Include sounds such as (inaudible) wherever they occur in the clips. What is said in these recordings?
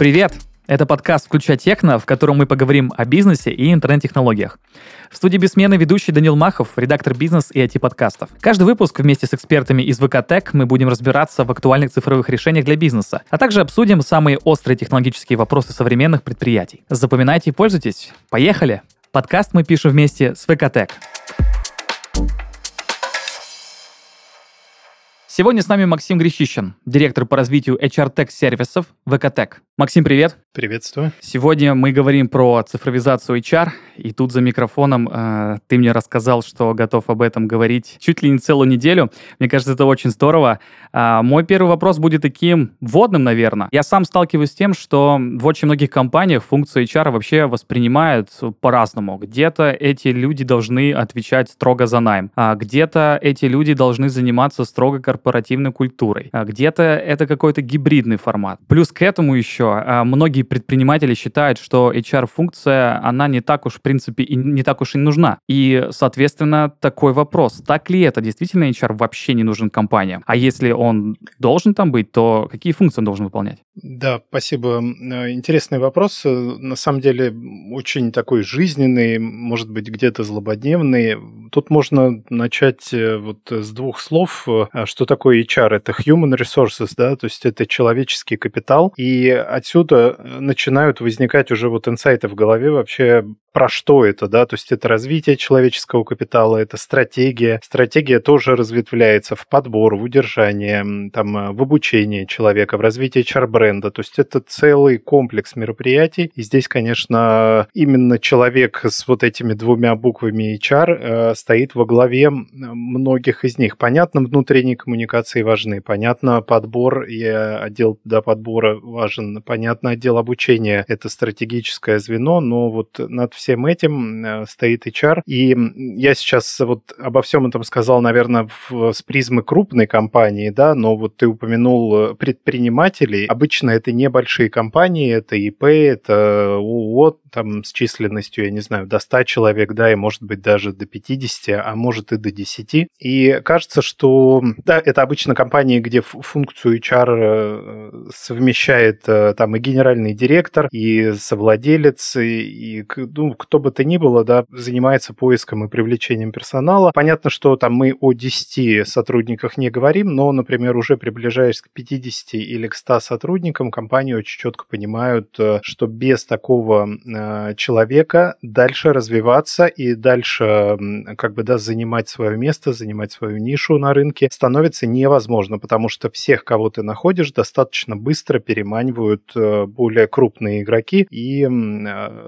Привет! Это подкаст «Включай техно», в котором мы поговорим о бизнесе и интернет-технологиях. В студии бессменный ведущий Данил Махов, редактор бизнес и IT-подкастов. Каждый выпуск вместе с экспертами из ВК мы будем разбираться в актуальных цифровых решениях для бизнеса, а также обсудим самые острые технологические вопросы современных предприятий. Запоминайте и пользуйтесь. Поехали! Подкаст мы пишем вместе с ВК Сегодня с нами Максим Грищищин, директор по развитию HR Tech сервисов ВКТек. Максим, привет. Приветствую. Сегодня мы говорим про цифровизацию HR, и тут за микрофоном э, ты мне рассказал, что готов об этом говорить чуть ли не целую неделю. Мне кажется, это очень здорово. А, мой первый вопрос будет таким вводным, наверное. Я сам сталкиваюсь с тем, что в очень многих компаниях функцию HR вообще воспринимают по-разному. Где-то эти люди должны отвечать строго за найм, а где-то эти люди должны заниматься строго корпоративной культурой, а где-то это какой-то гибридный формат. Плюс к этому еще а, многие предприниматели считают, что HR-функция, она не так уж, принципе, и не так уж и нужна. И, соответственно, такой вопрос. Так ли это? Действительно HR вообще не нужен компаниям? А если он должен там быть, то какие функции он должен выполнять? Да, спасибо. Э, интересный вопрос. Э, на самом деле, очень такой жизненный, может быть, где-то злободневный. Тут можно начать э, вот с двух слов. Что такое HR? Это human resources, да, то есть это человеческий капитал. И отсюда начинают возникать уже вот инсайты в голове вообще про что это, да, то есть это развитие человеческого капитала, это стратегия. Стратегия тоже разветвляется в подбор, в удержание, там, в обучение человека, в развитие HR-бренда, то есть это целый комплекс мероприятий. И здесь, конечно, именно человек с вот этими двумя буквами HR э, стоит во главе многих из них. Понятно, внутренние коммуникации важны, понятно, подбор и отдел до подбора важен, понятно, отдел обучения – это стратегическое звено, но вот над всем этим э, стоит HR. И я сейчас вот обо всем этом сказал, наверное, в, с призмы крупной компании, да, но вот ты упомянул предпринимателей. Обычно это небольшие компании, это ИП, это ООО, там с численностью, я не знаю, до 100 человек, да, и может быть даже до 50, а может и до 10. И кажется, что, да, это обычно компании, где функцию HR э, совмещает э, там и генеральный директор, и совладелец, и, и ну, кто бы то ни было, да, занимается поиском и привлечением персонала. Понятно, что там мы о 10 сотрудниках не говорим, но, например, уже приближаясь к 50 или к 100 сотрудникам, компании очень четко понимают, э, что без такого э, человека дальше развиваться и дальше как бы, да, занимать свое место, занимать свою нишу на рынке становится невозможно, потому что всех, кого ты находишь, достаточно быстро переманивают э, более крупные игроки, и,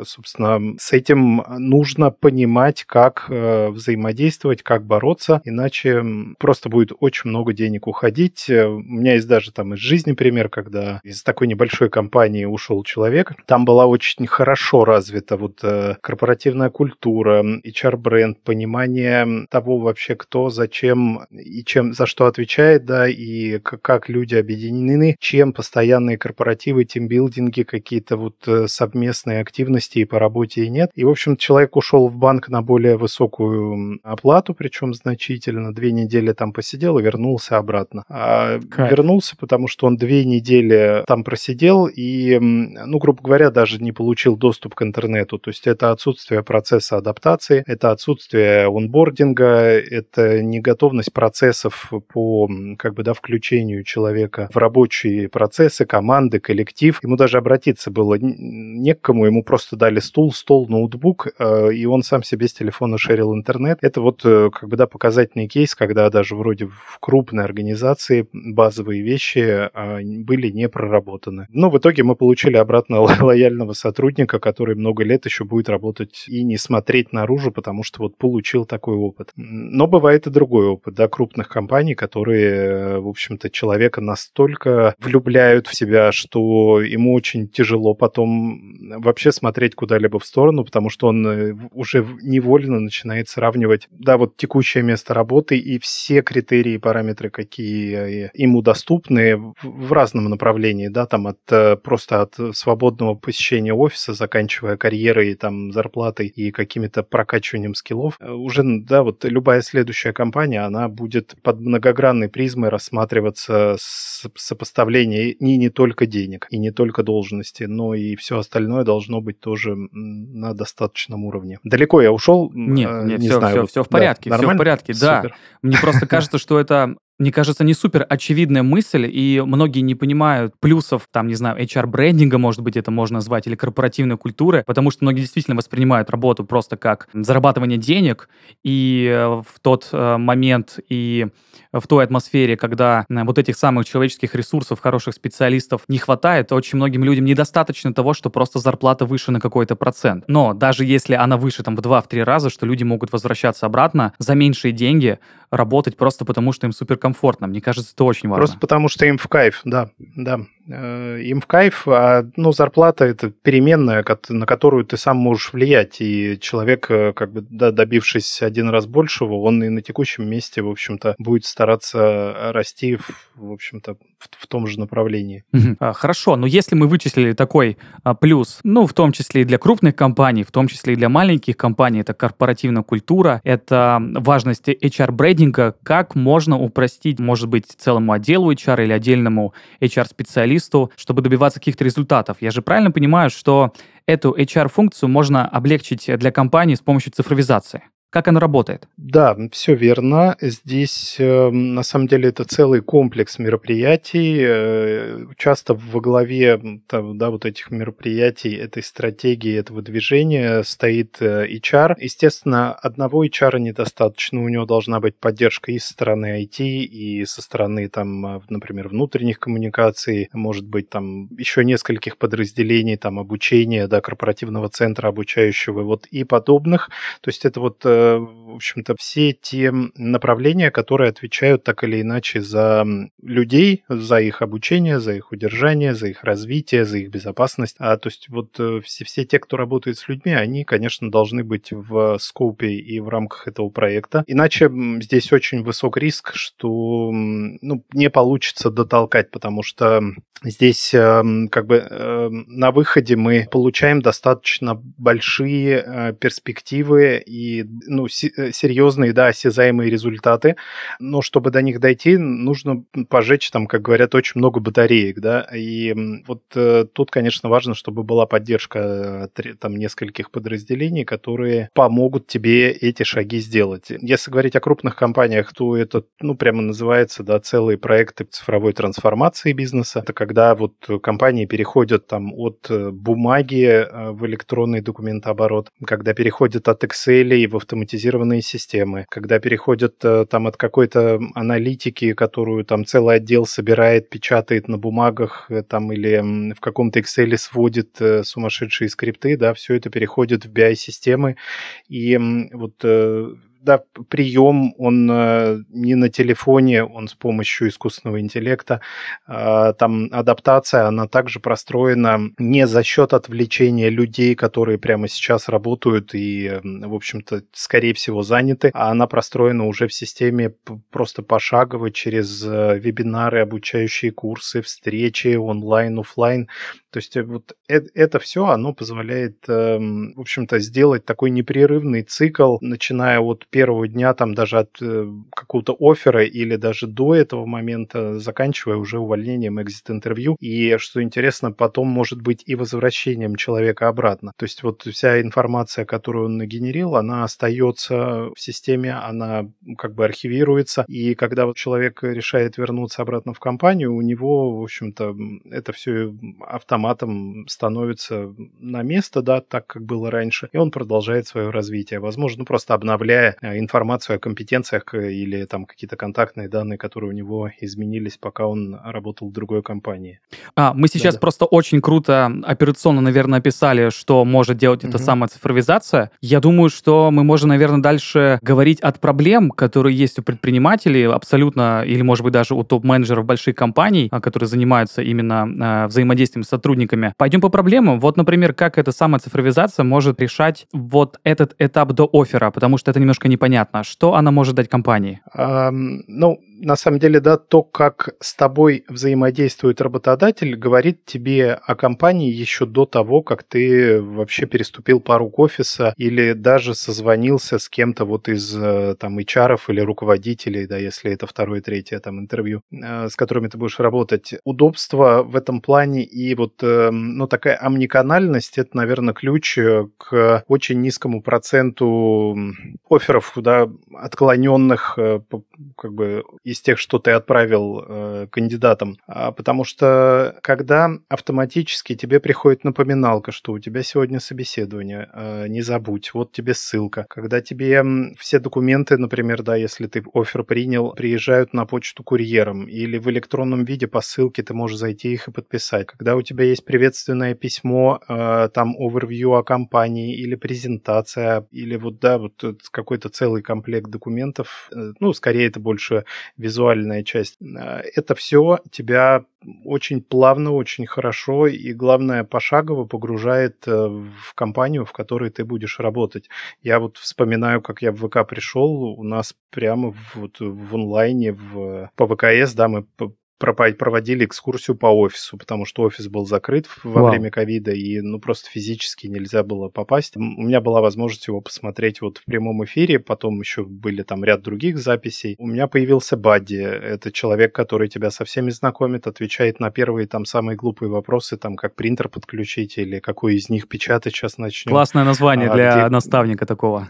собственно, с этим нужно понимать, как взаимодействовать, как бороться, иначе просто будет очень много денег уходить. У меня есть даже там из жизни пример, когда из такой небольшой компании ушел человек. Там была очень хорошо развита вот э, корпоративная культура, HR-бренд, понимание того вообще, кто, зачем и чем, за что отвечает, да, и как люди объединены, чем постоянные корпоративы, тимбилдинги, какие-то вот совместные активности и по работе и нет. И, в общем, человек ушел в банк на более высокую оплату, причем значительно. Две недели там посидел и вернулся обратно. А вернулся, потому что он две недели там просидел и, ну, грубо говоря, даже не получил доступ к интернету. То есть это отсутствие процесса адаптации, это отсутствие онбординга, это неготовность процессов по, как бы, да, включению человека в рабочие процессы, команды, коллектив. Ему даже обратиться было не к кому, ему просто дали стул, стол, ноутбук, э, и он сам себе с телефона шерил интернет. Это вот э, как бы да, показательный кейс, когда даже вроде в крупной организации базовые вещи а, были не проработаны. Но в итоге мы получили обратно лояльного сотрудника, который много лет еще будет работать и не смотреть наружу, потому что вот получил такой опыт. Но бывает и другой опыт, да, крупных компаний, которые, в общем-то, человека настолько влюбляют в себя, что ему очень тяжело потом вообще смотреть куда-либо в сторону, потому что он э, уже невольно начинает сравнивать, да, вот текущее место работы и все критерии и параметры, какие э, ему доступны в разном направлении направлений, да, там от э, просто от свободного посещения офиса, заканчивая карьерой, там, зарплатой и какими-то прокачиванием скиллов, э, уже, да, вот любая следующая компания, она будет под многогранной призмой рассматриваться с сопоставление не, не только денег и не только должности, но и все остальное должно быть тоже на достаточном уровне. Далеко я ушел? Нет, нет, не все, знаю. Все, все в порядке, да, все в порядке, да. Мне просто (laughs) кажется, что это мне кажется, не супер очевидная мысль, и многие не понимают плюсов, там, не знаю, HR-брендинга, может быть, это можно назвать, или корпоративной культуры, потому что многие действительно воспринимают работу просто как зарабатывание денег, и э, в тот э, момент и в той атмосфере, когда э, вот этих самых человеческих ресурсов, хороших специалистов не хватает, очень многим людям недостаточно того, что просто зарплата выше на какой-то процент. Но даже если она выше там в 2-3 раза, что люди могут возвращаться обратно за меньшие деньги, работать просто потому, что им суперкомфортно. Мне кажется, это очень важно. Просто потому, что им в кайф, да, да. Э, им в кайф, а ну, зарплата это переменная, на которую ты сам можешь влиять. И человек, э, как бы да, добившись один раз большего, он и на текущем месте, в общем-то, будет стараться расти, в, в общем-то, в, в том же направлении. А, хорошо, но если мы вычислили такой а, плюс, ну, в том числе и для крупных компаний, в том числе и для маленьких компаний, это корпоративная культура, это важность HR-брейдинга, как можно упростить, может быть, целому отделу HR или отдельному HR-специалисту специалисту, чтобы добиваться каких-то результатов. Я же правильно понимаю, что эту HR-функцию можно облегчить для компании с помощью цифровизации? Как оно работает? Да, все верно. Здесь э, на самом деле это целый комплекс мероприятий. Э, часто во главе там, да, вот этих мероприятий, этой стратегии, этого движения стоит э, HR. Естественно, одного HR недостаточно. У него должна быть поддержка и со стороны IT, и со стороны, там, например, внутренних коммуникаций, может быть, там еще нескольких подразделений, там, обучения, да, корпоративного центра обучающего, вот и подобных. То есть это вот Um, в общем-то, все те направления, которые отвечают так или иначе за людей, за их обучение, за их удержание, за их развитие, за их безопасность. А, то есть вот э, все, все те, кто работает с людьми, они, конечно, должны быть в скопе и в рамках этого проекта. Иначе здесь очень высок риск, что ну, не получится дотолкать, потому что здесь эм, как бы эм, на выходе мы получаем достаточно большие э, перспективы и ну, э, серьезные, да, осязаемые результаты, но чтобы до них дойти, нужно пожечь там, как говорят, очень много батареек, да, и вот э, тут, конечно, важно, чтобы была поддержка там нескольких подразделений, которые помогут тебе эти шаги сделать. Если говорить о крупных компаниях, то это, ну, прямо называется, да, целые проекты цифровой трансформации бизнеса. Это когда вот компании переходят там от э, бумаги в электронный документооборот, когда переходят от Excel и в автоматизированный автоматизированные системы, когда переходят э, там от какой-то аналитики, которую там целый отдел собирает, печатает на бумагах э, там или в каком-то Excel сводит э, сумасшедшие скрипты, да, все это переходит в BI-системы, и вот да, прием, он э, не на телефоне, он с помощью искусственного интеллекта. Э, там адаптация, она также простроена не за счет отвлечения людей, которые прямо сейчас работают и, в общем-то, скорее всего, заняты, а она простроена уже в системе просто пошагово через э, вебинары, обучающие курсы, встречи онлайн, офлайн. То есть э, вот это, все, оно позволяет, эм, в общем-то, сделать такой непрерывный цикл, начиная от первого дня, там даже от э, какого-то оффера или даже до этого момента, заканчивая уже увольнением, экзит-интервью. И, что интересно, потом может быть и возвращением человека обратно. То есть вот вся информация, которую он нагенерил, она остается в системе, она как бы архивируется. И когда вот человек решает вернуться обратно в компанию, у него, в общем-то, это все автоматически автоматом становится на место, да, так как было раньше, и он продолжает свое развитие. Возможно, просто обновляя э, информацию о компетенциях э, или там какие-то контактные данные, которые у него изменились, пока он работал в другой компании. А, мы сейчас да, просто очень круто операционно, наверное, описали, что может делать угу. эта самая цифровизация. Я думаю, что мы можем, наверное, дальше говорить от проблем, которые есть у предпринимателей абсолютно, или, может быть, даже у топ-менеджеров больших компаний, а, которые занимаются именно э, взаимодействием с сотрудниками сотрудниками. Пойдем по проблемам. Вот, например, как эта самая цифровизация может решать вот этот этап до оффера, потому что это немножко непонятно. Что она может дать компании? Um, ну, на самом деле, да, то, как с тобой взаимодействует работодатель, говорит тебе о компании еще до того, как ты вообще переступил порог офиса или даже созвонился с кем-то вот из э, там HR или руководителей, да, если это второе, третье там интервью, э, с которыми ты будешь работать. Удобство в этом плане и вот, э, ну, такая омниканальность, это, наверное, ключ к очень низкому проценту офферов, да, отклоненных как бы из тех, что ты отправил э, кандидатам. А, потому что когда автоматически тебе приходит напоминалка, что у тебя сегодня собеседование, э, не забудь, вот тебе ссылка. Когда тебе все документы, например, да, если ты офер принял, приезжают на почту курьером или в электронном виде по ссылке ты можешь зайти их и подписать. Когда у тебя есть приветственное письмо, э, там овервью о компании или презентация, или вот, да, вот какой-то целый комплект документов, э, ну, скорее это больше визуальная часть. Э, это все тебя очень плавно, очень хорошо и, главное, пошагово погружает э, в компанию, в которой ты будешь работать. Я вот вспоминаю, как я в ВК пришел, у нас прямо вот в онлайне, в, по ВКС, да, мы проводили экскурсию по офису, потому что офис был закрыт во Вау. время ковида, и ну просто физически нельзя было попасть. У меня была возможность его посмотреть вот в прямом эфире, потом еще были там ряд других записей. У меня появился Бадди, это человек, который тебя со всеми знакомит, отвечает на первые там самые глупые вопросы, там как принтер подключить или какой из них печатать сейчас начнем. Классное название а, для где... наставника такого.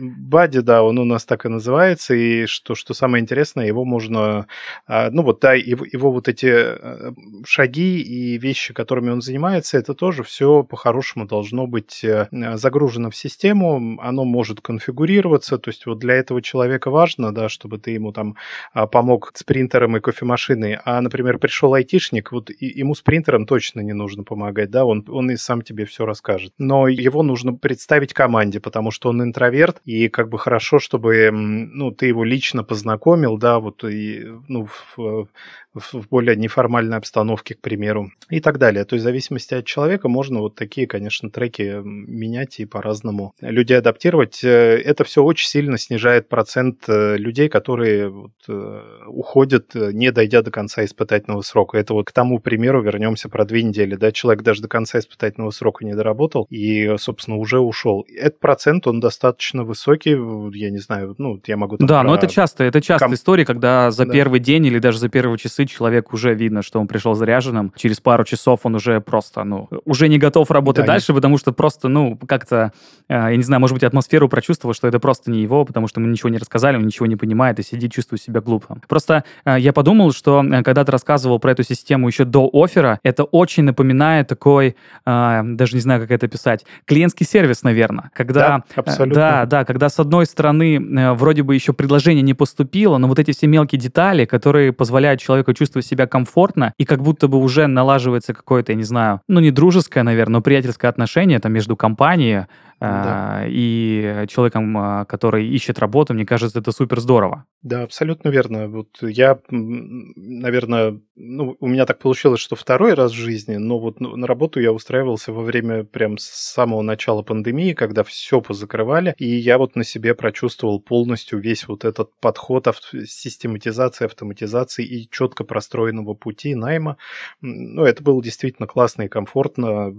Бади, да, он у нас так и называется, и что, что самое интересное, его можно, а, ну вот, да, его, его вот эти э, шаги и вещи, которыми он занимается, это тоже все по-хорошему должно быть э, загружено в систему, оно может конфигурироваться, то есть вот для этого человека важно, да, чтобы ты ему там а, помог с принтером и кофемашиной, а, например, пришел айтишник, вот ему с принтером точно не нужно помогать, да, он, он и сам тебе все расскажет, но его нужно представить команде, потому что он интроверт, и как бы хорошо, чтобы, ну, ты его лично познакомил, да, вот, и, ну, в, в более неформальной обстановке, к примеру, и так далее. То есть в зависимости от человека можно вот такие, конечно, треки менять и по-разному людей адаптировать. Э, это все очень сильно снижает процент э, людей, которые вот, э, уходят, не дойдя до конца испытательного срока. Это вот к тому примеру вернемся про две недели. Да? Человек даже до конца испытательного срока не доработал и, собственно, уже ушел. Этот процент, он достаточно высокий, я не знаю, ну, я могу... Да, но это часто, это часто ком... история, когда за да. первый день или даже за первые часы человек уже видно, что он пришел заряженным. Через пару часов он уже просто, ну, уже не готов работать да, дальше, нет. потому что просто, ну, как-то, э, я не знаю, может быть, атмосферу прочувствовал, что это просто не его, потому что мы ничего не рассказали, он ничего не понимает и сидит, чувствует себя глупо. Просто э, я подумал, что э, когда ты рассказывал про эту систему еще до оффера, это очень напоминает такой, даже не знаю, как это писать, клиентский сервис, наверное. Когда, да, абсолютно. Да, да, когда с одной стороны вроде бы еще предложение не поступило, но вот эти все мелкие детали, которые позволяют человеку чувствовать себя комфортно, и как будто бы уже налаживается какое-то, я не знаю, ну не дружеское, наверное, но приятельское отношение там между компанией, да. и человеком, а, который ищет работу, мне кажется, это супер здорово. Да, абсолютно верно. Вот я, наверное, ну, у меня так получилось, что второй раз в жизни, но вот на работу я устраивался во время прям с самого начала пандемии, когда все позакрывали, и я вот на себе прочувствовал полностью весь вот этот подход авто- систематизации, автоматизации и четко простроенного пути найма. Ну, это было действительно классно и комфортно.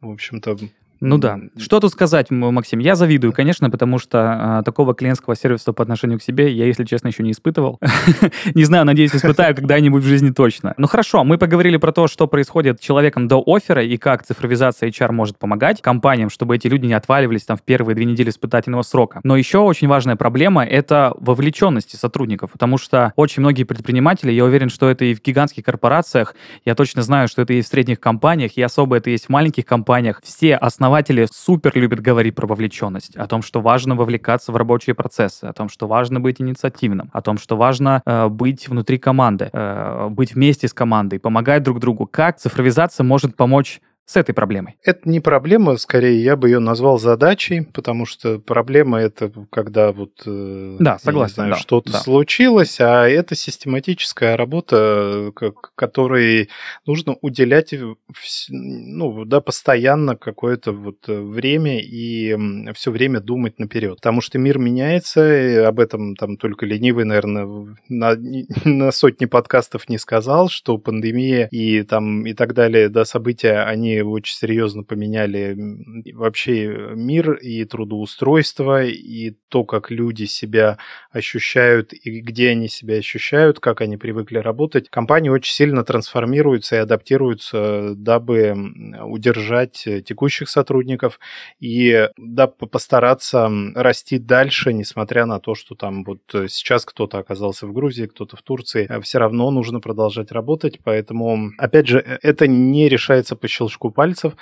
В общем-то, ну да. Что тут сказать, Максим? Я завидую, конечно, потому что а, такого клиентского сервиса по отношению к себе я, если честно, еще не испытывал. (laughs) не знаю, надеюсь, испытаю (laughs) когда-нибудь в жизни точно. Ну хорошо, мы поговорили про то, что происходит с человеком до оффера и как цифровизация HR может помогать компаниям, чтобы эти люди не отваливались там в первые две недели испытательного срока. Но еще очень важная проблема — это вовлеченности сотрудников, потому что очень многие предприниматели, я уверен, что это и в гигантских корпорациях, я точно знаю, что это и в средних компаниях, и особо это есть в маленьких компаниях, все основные основатели супер любят говорить про вовлеченность, о том, что важно вовлекаться в рабочие процессы, о том, что важно быть инициативным, о том, что важно э, быть внутри команды, э, быть вместе с командой, помогать друг другу. Как цифровизация может помочь с этой проблемой? Это не проблема, скорее я бы ее назвал задачей, потому что проблема это когда вот э, да, согласен, знаю, да, что-то да. случилось, а это систематическая работа, которой нужно уделять ну, да, постоянно какое-то вот время и все время думать наперед. Потому что мир меняется, и об этом там только ленивый, наверное, на, (laughs) на сотни подкастов не сказал, что пандемия и там и так далее, да, события, они очень серьезно поменяли вообще мир и трудоустройство, и то, как люди себя ощущают, и где они себя ощущают, как они привыкли работать. Компании очень сильно трансформируются и адаптируются, дабы удержать текущих сотрудников и да, постараться расти дальше, несмотря на то, что там вот сейчас кто-то оказался в Грузии, кто-то в Турции, все равно нужно продолжать работать, поэтому, опять же, э, это не решается по щелчку щелчку пальцев.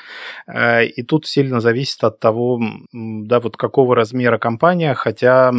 Э, и тут сильно зависит от того, да, вот какого размера компания, хотя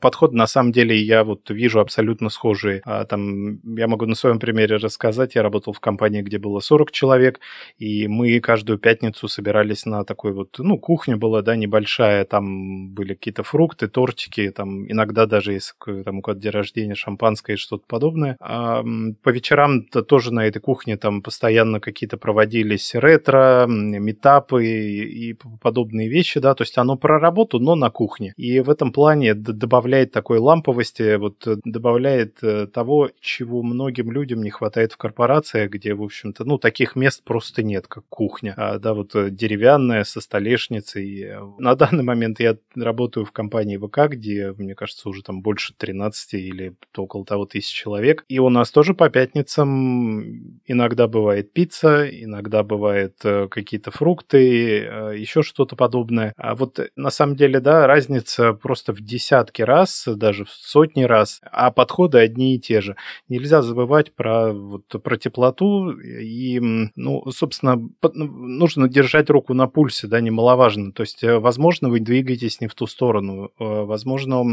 подход на самом деле я вот вижу абсолютно схожий. А, там, я могу на своем примере рассказать, я работал в компании, где было 40 человек, и мы каждую пятницу собирались на такой вот, ну, кухня была, да, небольшая, там были какие-то фрукты, тортики, там иногда даже если там у кого-то день рождения, шампанское и что-то подобное. А по вечерам -то тоже на этой кухне там постоянно какие-то проводились ретро, ретро, метапы и подобные вещи, да, то есть оно про работу, но на кухне. И в этом плане добавляет такой ламповости, вот э, добавляет э, того, чего многим людям не хватает в корпорациях, где, в общем-то, ну, таких мест просто нет, как кухня, а, да, вот э, деревянная, со столешницей. (laughs) На данный момент я работаю в компании ВК, где, мне кажется, уже там больше 13 или около того тысяч человек, и у нас тоже по пятницам иногда бывает пицца, иногда бывает какие-то фрукты, э, еще что-то подобное. А вот э, на самом деле, да, разница просто в десятки раз, даже в сотни раз, а подходы одни и те же. Нельзя забывать про, вот, про теплоту и, ну, собственно, ну, нужно держать руку на пульсе, да, немаловажно. То есть, возможно, вы двигаетесь не в ту сторону, возможно,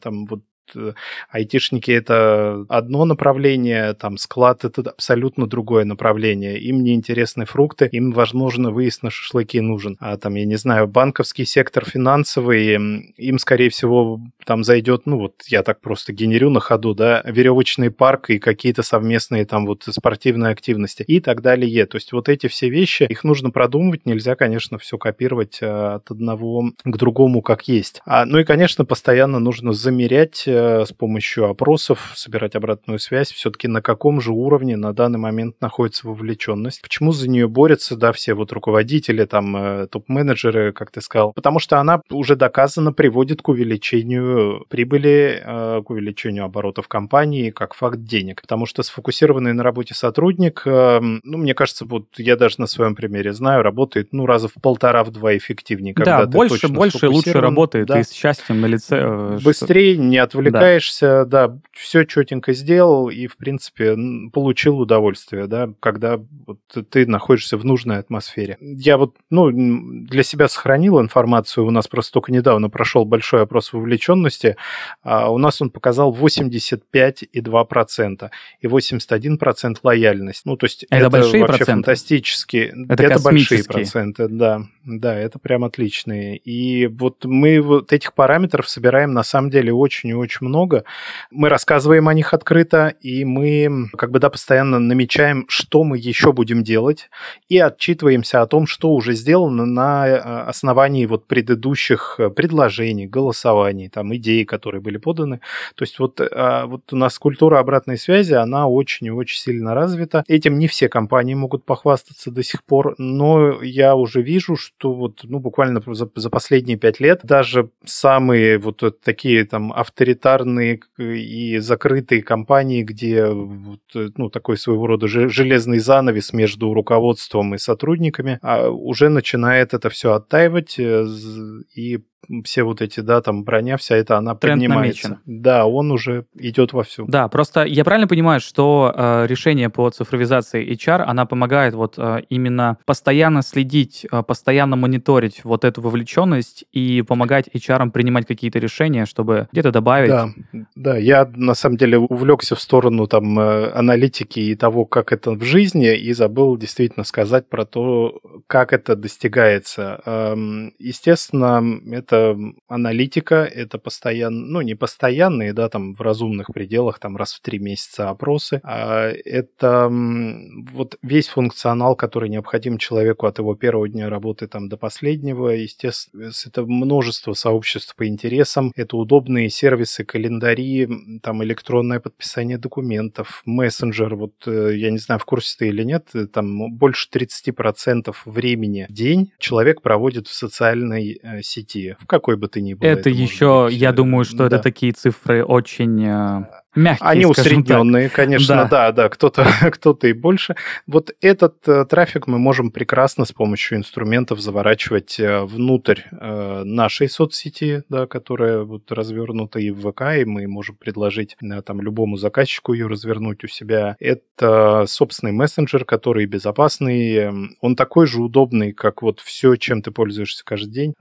там вот Э, айтишники это одно направление, там склад это абсолютно другое направление. Им не интересны фрукты, им, возможно, выезд на шашлыки нужен. А там, я не знаю, банковский сектор финансовый, им, скорее всего, там зайдет, ну вот я так просто генерю на ходу, да, веревочный парк и какие-то совместные там вот спортивные активности и так далее. То есть вот эти все вещи, их нужно продумывать, нельзя, конечно, все копировать э, от одного к другому как есть. А, ну и, конечно, постоянно нужно замерять Э, с помощью опросов собирать обратную связь, все-таки на каком же уровне на данный момент находится вовлеченность, почему за нее борются, да, все вот руководители, там, э, топ-менеджеры, как ты сказал, потому что она уже доказано приводит к увеличению прибыли, э, к увеличению оборотов компании, как факт денег, потому что сфокусированный на работе сотрудник, ну, мне кажется, вот я даже на своем примере знаю, работает, ну, раза в полтора, в два эффективнее. Да, больше, больше, лучше работает да. и с счастьем на лице. Быстрее, не отвлекается отвлекаешься, да, да все четенько сделал и, в принципе, получил удовольствие, да, когда вот ты находишься в нужной атмосфере. Я вот, ну, для себя сохранил информацию, у нас просто только недавно прошел большой опрос вовлеченности, а у нас он показал 85,2% и 81% лояльность. Ну, то есть это, это большие вообще проценты? фантастически. Это, это большие проценты, да. Да, это прям отличные. И вот мы вот этих параметров собираем на самом деле очень и очень много. Мы рассказываем о них открыто, и мы как бы, да, постоянно намечаем, что мы еще будем делать, и отчитываемся о том, что уже сделано на э, основании вот предыдущих э, предложений, голосований, там, идей, которые были поданы. То есть вот, а, вот у нас культура обратной связи, она очень и очень сильно развита. Этим не все компании могут похвастаться до сих пор, но я уже вижу, что вот, ну, буквально за, за последние пять лет даже самые вот такие там авторитарные и закрытые компании, где ну, такой своего рода железный занавес между руководством и сотрудниками, а уже начинает это все оттаивать, э, и все вот эти, да, там броня вся эта, она Тренд поднимается. намечен. Да, он уже идет вовсю. Да, просто я правильно понимаю, что э, решение по цифровизации HR, она помогает вот э, именно постоянно следить, э, постоянно мониторить вот эту вовлеченность и помогать HR принимать какие-то решения, чтобы где-то добавить. Да, да, я на самом деле увлекся в сторону там э, аналитики и того, как это в жизни, и забыл действительно сказать про то, как это достигается. Эм, Естественно, это аналитика, это постоянно, ну, не постоянные, да, там в разумных пределах, там раз в три месяца опросы, а это вот весь функционал, который необходим человеку от его первого дня работы там до последнего, естественно, это множество сообществ по интересам, это удобные сервисы, календари, там электронное подписание документов, мессенджер, вот э, я не знаю, в курсе ты или нет, э, там больше 30% времени в день человек проводит в социальной э, сети, в какой бы ты ни был. Это, еще, быть, я думаю, что это да. такие цифры очень э, мягкие, Они скажем так. усредненные, конечно, Да. да, да, кто-то (laughs) кто и больше. Вот этот э, трафик мы можем прекрасно с помощью инструментов заворачивать э, внутрь э, нашей соцсети, да, которая вот развернута и в ВК, и мы можем предложить э, там любому заказчику ее развернуть у себя. Это собственный мессенджер, который безопасный, эм, он такой же удобный, как вот все, чем ты пользуешься каждый день.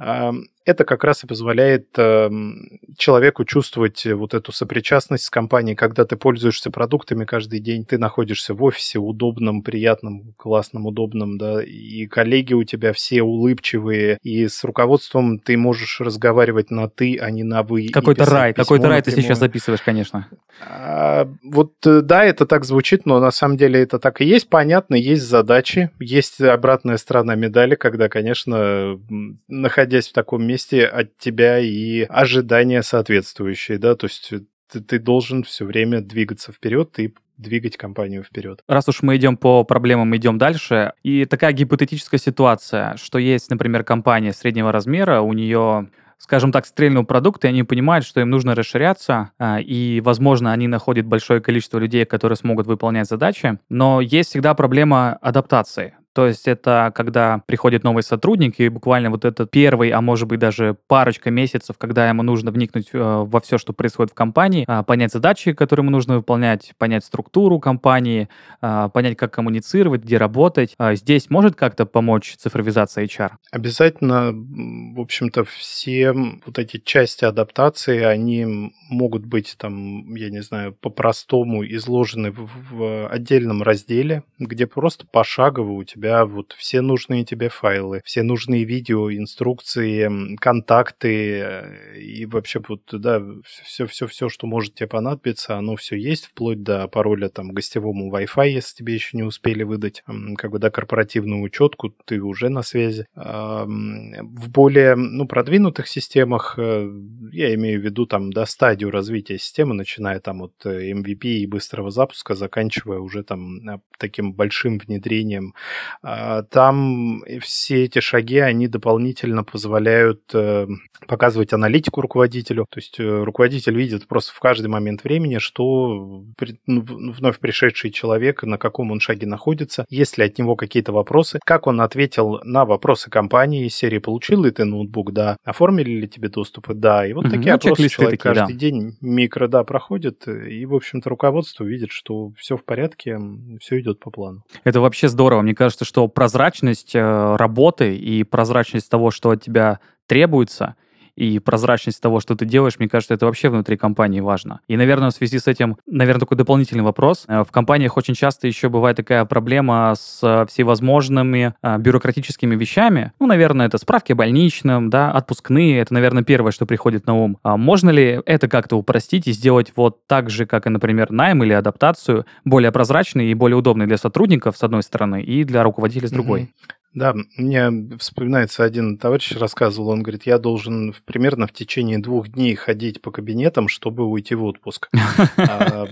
Это как раз и позволяет эм, человеку чувствовать э, вот эту сопричастность с компанией, когда ты пользуешься продуктами каждый день, ты находишься в офисе удобном, приятном, классном, удобном, да, и коллеги у тебя все улыбчивые, и с руководством ты можешь разговаривать на «ты», а не на «вы». Какой-то рай, какой-то рай ты сейчас описываешь, конечно. А, Вот э, да, это так звучит, но на самом деле это так и есть. Понятно, есть задачи, есть обратная сторона медали, когда, конечно, находясь в таком месте, от тебя и ожидания соответствующие, да, то есть э, ты, ты должен все время двигаться вперед и двигать компанию вперед. Раз уж мы идем по проблемам, идем дальше. И такая гипотетическая ситуация, что есть, например, компания среднего размера, у нее скажем так, стрельнул продукт, и они понимают, что им нужно расширяться, а, и, возможно, они находят большое количество людей, которые смогут выполнять задачи, но есть всегда проблема адаптации. То есть это когда приходит новый сотрудник, и буквально вот этот первый, а может быть даже парочка месяцев, когда ему нужно вникнуть э, во все, что происходит в компании, а, понять задачи, которые ему нужно выполнять, понять структуру компании, а, понять, как коммуницировать, где работать. А Здесь может как-то помочь цифровизация HR? Обязательно, в общем-то, все вот эти части адаптации, они могут быть там, я не знаю, по-простому изложены в, в отдельном разделе, где просто пошагово у тебя вот все нужные тебе файлы, все нужные видео, инструкции, контакты э, и вообще вот, да, все-все-все, что может тебе понадобиться, оно все есть, вплоть до пароля там гостевому Wi-Fi, если тебе еще не успели выдать, как бы, да, корпоративную учетку, ты уже на связи. Ам, В более, ну, продвинутых системах, э, я имею в виду там, да, стадию развития системы, начиная там от э, MVP и быстрого запуска, заканчивая уже там таким большим внедрением а, там все эти шаги, они дополнительно позволяют э, показывать аналитику руководителю. То есть э, руководитель видит просто в каждый момент времени, что ну, в- вновь пришедший человек, на каком он шаге находится, есть ли от него какие-то вопросы, как он ответил на вопросы компании из серии «Получил ли ты ноутбук?» Да. «Оформили ли тебе доступы?» Да. И вот Мгм. такие Ну, опросы человек такие, да. каждый день микро, да, проходит, и, в общем-то, руководство видит, что все в порядке, все идет по плану. Это вообще здорово. Мне кажется, что прозрачность э, работы и прозрачность того, что от тебя требуется, и прозрачность того, что ты делаешь, мне кажется, это вообще внутри компании важно. И, наверное, в связи с этим, наверное, такой дополнительный вопрос. Э, В компаниях очень часто еще бывает такая проблема с э, всевозможными э, бюрократическими вещами. Ну, наверное, это справки о больничном, да, отпускные. Это, наверное, первое, что приходит на ум. А можно ли это как-то упростить и сделать вот так же, как и, например, найм или адаптацию, более прозрачной и более удобной для сотрудников, с одной стороны, и для руководителей, с другой? Мгм. Да, мне вспоминается один товарищ рассказывал, он говорит, я должен примерно в течение двух дней ходить по кабинетам, чтобы уйти в отпуск. (laughs) А,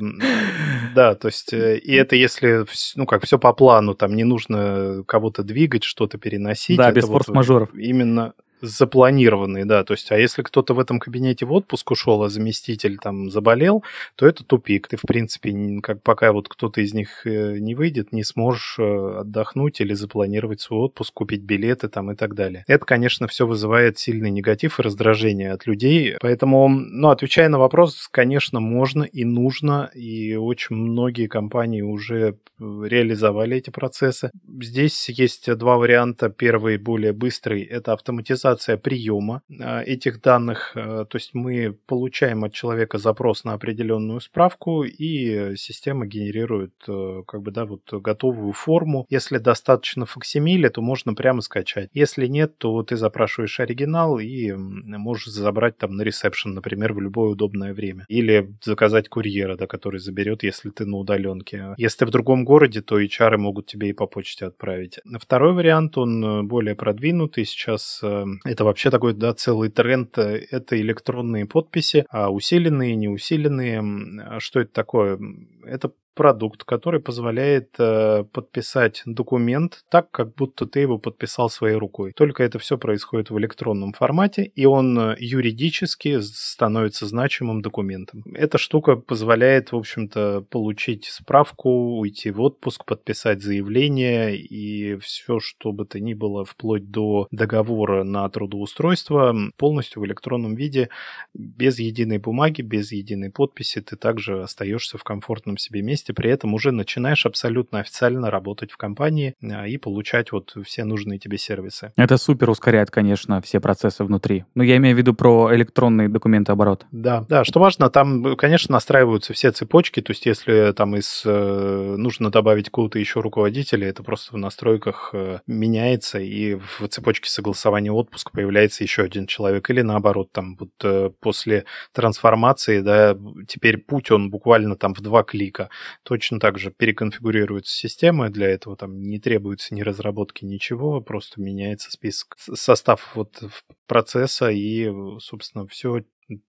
Да, то есть, э, и это если, ну как, все по плану, там не нужно кого-то двигать, что-то переносить. Да, без форс-мажоров. Именно, запланированные, да. То есть, а если кто-то в этом кабинете в отпуск ушел, а заместитель там заболел, то это тупик. Ты, в принципе, как пока вот кто-то из них э, не выйдет, не сможешь э, отдохнуть или запланировать свой отпуск, купить билеты там и так далее. Это, конечно, все вызывает сильный негатив и раздражение от людей. Поэтому, ну, отвечая на вопрос, конечно, можно и нужно, и очень многие компании уже реализовали эти процессы. Здесь есть два варианта. Первый, более быстрый, это автоматизация приема а, этих данных. А, то есть мы получаем от человека запрос на определенную справку, и система генерирует э, как бы, да, вот готовую форму. Если достаточно факсимиле, то можно прямо скачать. Если нет, то ты запрашиваешь оригинал и можешь забрать там на ресепшн, например, в любое удобное время. Или заказать курьера, да, который заберет, если ты на удаленке. Если в другом городе, то HR могут тебе и по почте отправить. Второй вариант, он э, более продвинутый. Сейчас э, это вообще такой, да, целый тренд. Э, это электронные подписи, а усиленные, неусиленные. А что это такое? Это продукт, который позволяет э, подписать документ так, как будто ты его подписал своей рукой. Только это все происходит в электронном формате, и он э, юридически становится значимым документом. Эта штука позволяет, в общем-то, получить справку, уйти в отпуск, подписать заявление и все, что бы то ни было, вплоть до договора на трудоустройство, полностью в электронном виде, без единой бумаги, без единой подписи, ты также остаешься в комфортном себе месте, месте, при этом уже начинаешь абсолютно официально работать в компании а, и получать вот все нужные тебе сервисы. Это супер ускоряет, конечно, все процессы внутри. Но я имею в виду про электронный документооборот. Да, да, что важно, там, конечно, настраиваются все цепочки, то есть если там из э, нужно добавить кого-то еще руководителя, это просто в настройках э, меняется, и в цепочке согласования отпуска появляется еще один человек, или наоборот, там вот э, после трансформации, да, теперь путь, он буквально там в два клика. Точно так же переконфигурируется система, для этого там не требуется ни разработки, ничего, просто меняется список, состав вот процесса, и, собственно, все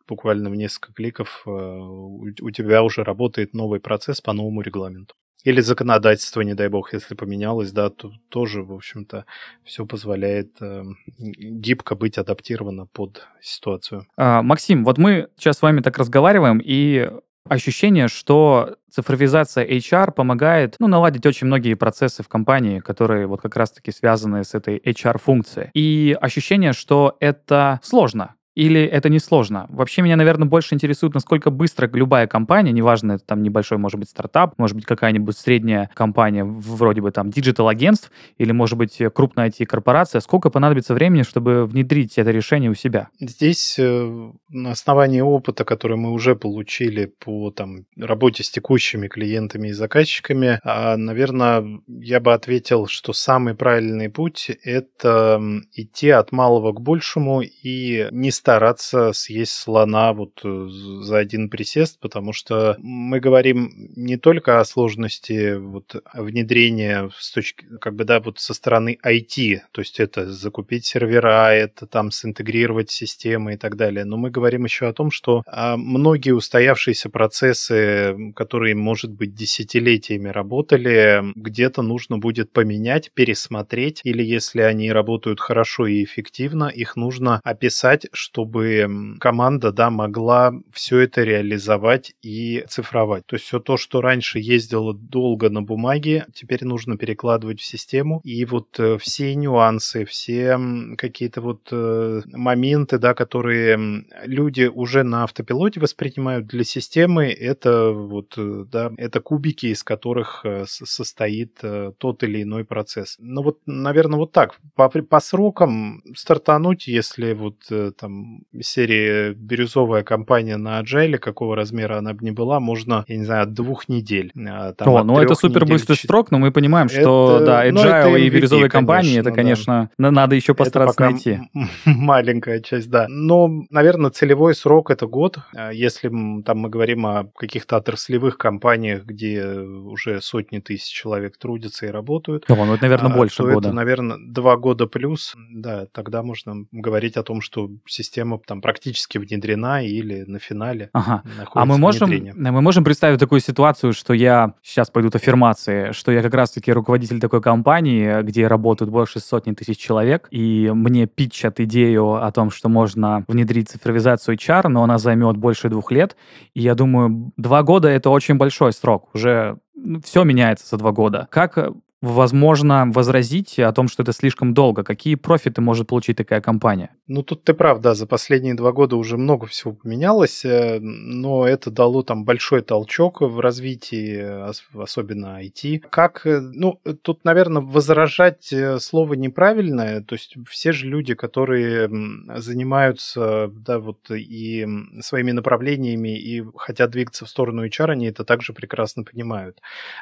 буквально в несколько кликов э, у тебя уже работает новый процесс по новому регламенту. Или законодательство, не дай бог, если поменялось, да, то тоже, в общем-то, все позволяет э, гибко быть адаптировано под ситуацию. А, Максим, вот мы сейчас с вами так разговариваем, и ощущение, что цифровизация HR помогает ну, наладить очень многие процессы в компании, которые вот как раз-таки связаны с этой HR-функцией. И ощущение, что это сложно. Или это несложно? Вообще меня, наверное, больше интересует, насколько быстро любая компания, неважно, это там небольшой, может быть, стартап, может быть, какая-нибудь средняя компания, вроде бы там digital-агентств, или, может быть, крупная IT-корпорация, сколько понадобится времени, чтобы внедрить это решение у себя? Здесь э, на основании опыта, который мы уже получили по там, работе с текущими клиентами и заказчиками, а, наверное, я бы ответил, что самый правильный путь — это идти от малого к большему и не стараться съесть слона вот э, за один присест, потому что мы говорим не только о сложности вот внедрения с точки, как бы, да, вот со стороны IT, то есть это закупить сервера, это там синтегрировать системы и так далее, но мы говорим еще о том, что а, многие устоявшиеся процессы, которые, может быть, десятилетиями работали, где-то нужно будет поменять, пересмотреть, или если они работают хорошо и эффективно, их нужно описать, чтобы команда, да, могла все это реализовать и цифровать. То есть все то, что раньше ездило долго на бумаге, теперь нужно перекладывать в систему. И вот э, все нюансы, все какие-то вот э, моменты, да, которые люди уже на автопилоте воспринимают для системы, это вот, э, да, это кубики, из которых состоит тот или иной процесс. Ну вот, наверное, вот так. По, по срокам стартануть, если вот там серии «Бирюзовая компания на Agile», какого размера она бы ни была, можно, я не знаю, от двух недель. А, там, О, ну это супер быстрый недель... срок, но мы понимаем, что это, да, ну, Agile ну, и «Бирюзовые компании», это, конечно, да. надо еще постараться найти. (laughs) маленькая часть, да. Но, наверное, целевой срок — это год. А если там мы говорим о каких-то отраслевых компаниях, где уже сотни тысяч человек трудятся и работают. О, ну это, наверное, больше то года. это, наверное, два года плюс. Да, тогда можно говорить о том, что система система там практически внедрена или на финале ага. А мы можем, мы можем представить такую ситуацию, что я, сейчас пойдут аффирмации, что я как раз-таки руководитель такой компании, где работают больше сотни тысяч человек, и мне питчат идею о том, что можно внедрить цифровизацию HR, но она займет больше двух лет. И я думаю, два года — это очень большой срок. Уже ну, все меняется за два года. Как возможно возразить о том, что это слишком долго? Какие профиты может получить такая компания? Ну, тут ты прав, да, за последние два года уже много всего поменялось, э, но это дало там большой толчок в развитии, особенно IT. Как, э, ну, тут, наверное, возражать э, слово неправильное, то есть все же люди, которые занимаются, да, вот и своими направлениями и хотят двигаться в сторону HR, они это также прекрасно понимают.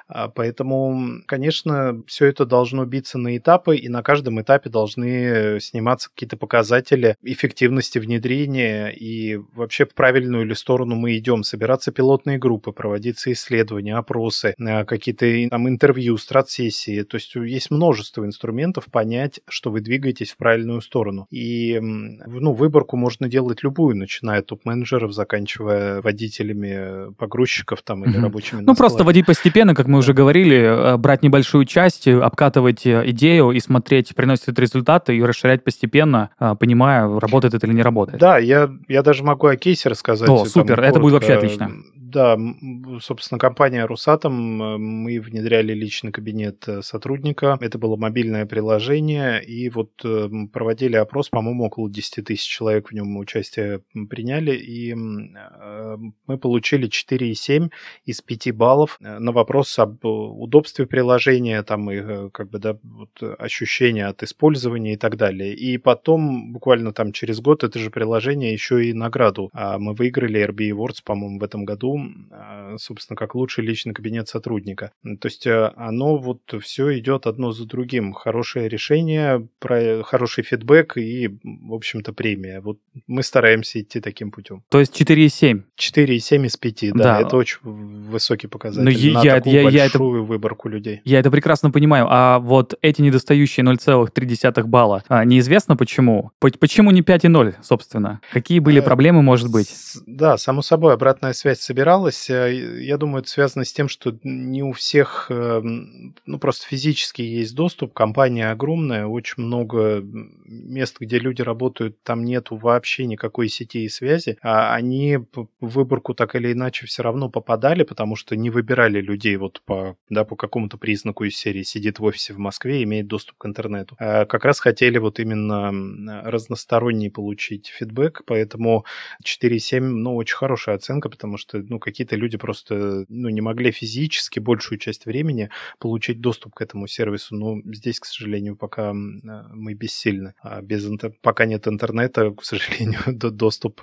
А, поэтому, конечно, все это должно биться на этапы, и на каждом этапе должны сниматься какие-то показатели эффективности внедрения и вообще в правильную ли сторону мы идем. Собираться пилотные группы, проводиться исследования, опросы, э, какие-то там интервью, страт-сессии. То есть есть множество инструментов понять, что вы двигаетесь в правильную сторону. И ну, выборку можно делать любую, начиная от топ-менеджеров, заканчивая водителями погрузчиков там или рабочими. Ну, просто водить постепенно, как мы уже говорили, э, брать небольшую часть часть, обкатывать э, идею и смотреть, приносит это результаты, и расширять постепенно, а, понимая, работает это или не работает. Да, я, я даже могу о кейсе рассказать. О, супер, там, это будет вообще отлично. Да, собственно, компания Русатом, э, мы внедряли личный кабинет э, сотрудника. Это было мобильное приложение, и вот э, проводили опрос, по-моему, около 10 тысяч человек в нем участие приняли, и мы получили 4,7 из 5 баллов на вопрос об удобстве приложения, там и как бы, да, вот, ощущения от использования и так далее. И потом, буквально там через год, это же приложение еще и награду. А мы выиграли RB Awards, по-моему, в этом году собственно, как лучший личный кабинет сотрудника. То есть э, оно вот все идет одно за другим. Хорошее решение, хороший фидбэк и, в общем-то, премия. Вот мы стараемся идти таким путем. То есть 4,7? 4,7 из 5, да. да. Это очень высокий показатель Но ну, на я, такую я, большую я это, выборку людей. Я это прекрасно понимаю. А вот эти недостающие 0,3 балла, а, неизвестно почему? Почему не 5,0, собственно? Какие были э, проблемы, может быть? Да, само собой, обратная связь собирается собиралась. Э, я думаю, это связано с тем, что не у всех, эм, ну, просто физически есть доступ. Компания огромная, очень много мест, где люди работают, там нету вообще никакой сети и связи. А они в выборку так или иначе все равно попадали, потому что не выбирали людей вот по, да, по какому-то признаку из серии сидит в офисе в Москве имеет доступ к интернету. А как раз хотели вот именно разносторонний получить фидбэк, поэтому 4,7, ну, очень хорошая оценка, потому что, ну, какие-то люди просто ну, не могли физически большую часть времени получить доступ к этому сервису. Но здесь, к сожалению, пока мы бессильны. А без пока нет интернета, к сожалению, (laughs) доступ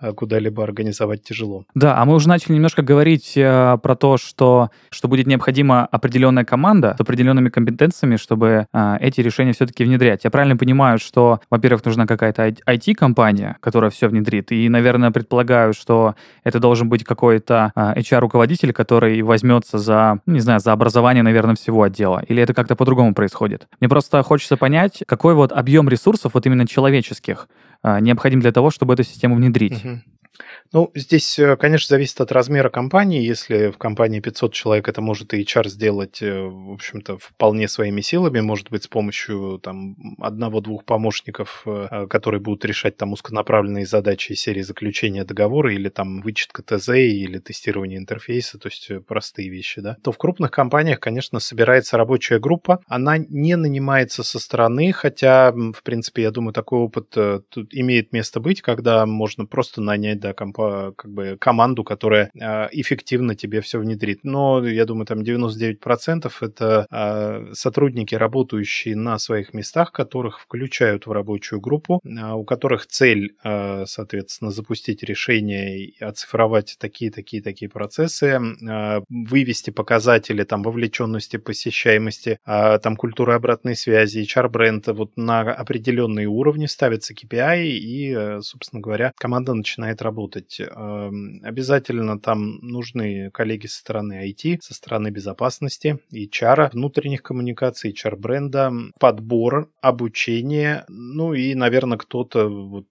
а, куда-либо организовать тяжело. Да, а мы уже начали немножко говорить э, про то, что, что будет необходима определенная команда с определенными компетенциями, чтобы э, эти решения все-таки внедрять. Я правильно понимаю, что, во-первых, нужна какая-то IT-компания, которая все внедрит, и, наверное, предполагаю, что это должен быть какой какой-то а, HR-руководитель, который возьмется за, не знаю, за образование, наверное, всего отдела? Или это как-то по-другому происходит? Мне просто хочется понять, какой вот объем ресурсов, вот именно человеческих, а, необходим для того, чтобы эту систему внедрить. Угу. Ну, здесь, э, конечно, зависит от размера компании. Если в компании 500 человек, это может и HR сделать, э, в общем-то, вполне своими силами, может быть, с помощью там одного-двух помощников, э, которые будут решать там узконаправленные задачи серии заключения договора или там вычетка ТЗ или тестирование интерфейса, то есть простые вещи, да. То в крупных компаниях, конечно, собирается рабочая группа. Она не нанимается со стороны, хотя, в принципе, я думаю, такой опыт тут имеет место быть, когда можно просто нанять, да, компанию как бы команду, которая э, эффективно тебе все внедрит. Но я думаю, там 99% это э, сотрудники, работающие на своих местах, которых включают в рабочую группу, э, у которых цель, соответственно, запустить решение оцифровать такие-такие-такие процессы, э, вывести показатели там вовлеченности, посещаемости, там культуры обратной связи, HR-бренда вот на определенные уровни ставится KPI и, э, собственно говоря, команда начинает работать есть эм, обязательно там нужны коллеги со стороны IT, со стороны безопасности, HR, внутренних коммуникаций, HR-бренда, подбор, обучение, ну и, наверное, кто-то вот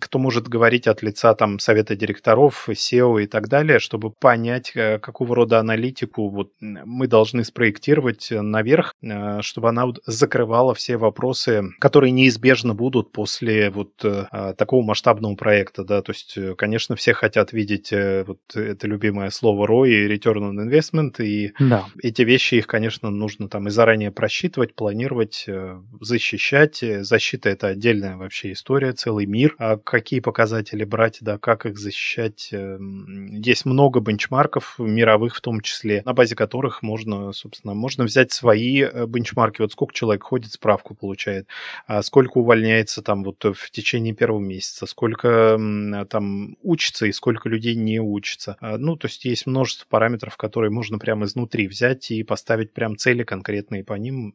кто может говорить от лица там совета директоров, SEO и так далее, чтобы понять, э, какого рода аналитику вот мы должны спроектировать наверх, э, чтобы она закрывала все вопросы, которые неизбежно будут после вот а, такого масштабного проекта, да, то есть, конечно, все хотят видеть вот это любимое слово ROI и Return on Investment, и да. эти вещи, их, конечно, нужно там и заранее просчитывать, планировать, защищать. Защита — это отдельная вообще история, целый мир. А какие показатели брать, да, как их защищать. Эм, есть много бенчмарков, мировых в том числе, на базе которых можно, собственно, можно взять свои э, бенчмарки. Вот сколько человек ходит, справку получает, а сколько увольняется там вот в течение первого месяца, сколько там учится и сколько людей не учится. А, ну, то есть есть множество параметров, которые можно прямо изнутри взять и поставить прям цели конкретные по ним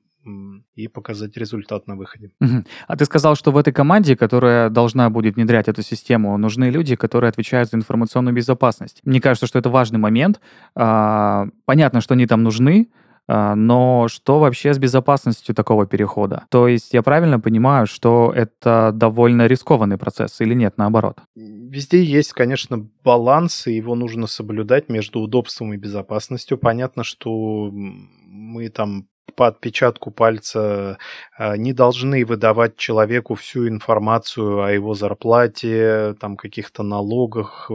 и показать результат на выходе. Угу. А ты сказал, что в этой команде, которая должна будет внедрять эту систему, нужны люди, которые отвечают за информационную безопасность. Мне кажется, что это важный момент. А, понятно, что они там нужны, а, но что вообще с безопасностью такого перехода? То есть я правильно понимаю, что это довольно рискованный процесс или нет, наоборот? Везде есть, конечно, баланс, и его нужно соблюдать между удобством и безопасностью. Понятно, что мы там по отпечатку пальца а, не должны выдавать человеку всю информацию о его зарплате, там каких-то налогах,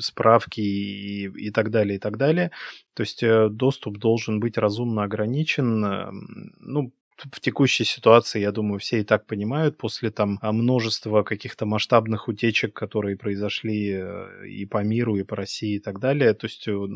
справки и, и так далее, и так далее. То есть э, доступ должен быть разумно ограничен. Эм, ну, в текущей ситуации, я думаю, все и так понимают, после там а, множества каких-то масштабных утечек, которые произошли э, и по миру, и по России, и так далее, то есть, э,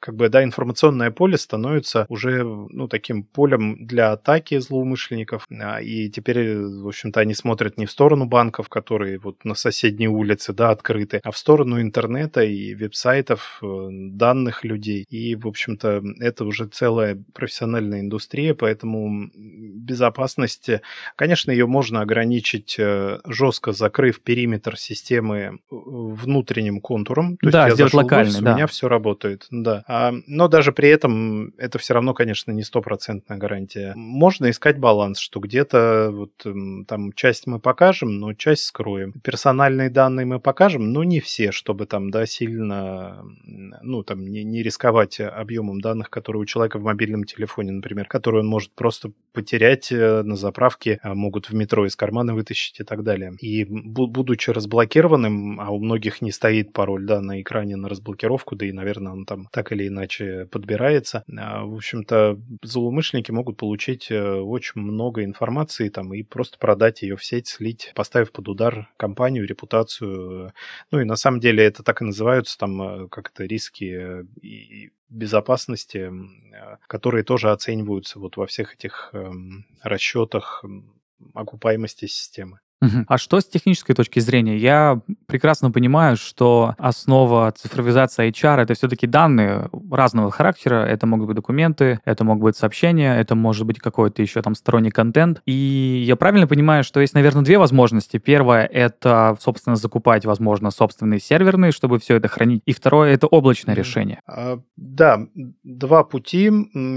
как бы, да, информационное поле становится уже, ну, таким полем для атаки злоумышленников, а, и теперь, в общем-то, они смотрят не в сторону банков, которые вот на соседней улице, да, открыты, а в сторону интернета и веб-сайтов, э, данных людей, и, в общем-то, это уже целая профессиональная индустрия, поэтому безопасности. Конечно, ее можно ограничить э, жестко, закрыв периметр системы э, внутренним контуром. То да, есть я зашел локальный, в да. у меня все работает. Да. А, но даже при этом это все равно, конечно, не стопроцентная гарантия. Можно искать баланс, что где-то вот там часть мы покажем, но часть скроем. Персональные данные мы покажем, но не все, чтобы там, да, сильно, ну, там, не, не рисковать объемом данных, которые у человека в мобильном телефоне, например, который он может просто потерять э, на заправке, а могут в метро из кармана вытащить и так далее. И будучи разблокированным, а у многих не стоит пароль да, на экране на разблокировку, да и, наверное, он там так или иначе подбирается, а, в общем-то, злоумышленники могут получить э, очень много информации там и просто продать ее в сеть, слить, поставив под удар компанию, репутацию. Ну и на самом деле это так и называются там э, как-то риски и безопасности, которые тоже оцениваются вот во всех этих эм, расчетах окупаемости системы. А что с технической точки зрения? Я прекрасно понимаю, что основа цифровизации HR — это все-таки данные разного характера. Это могут быть документы, это могут быть сообщения, это может быть какой-то еще там сторонний контент. И я правильно понимаю, что есть, наверное, две возможности. Первое — это, собственно, закупать, возможно, собственные серверные, чтобы все это хранить. И второе — это облачное решение. А, да, два пути.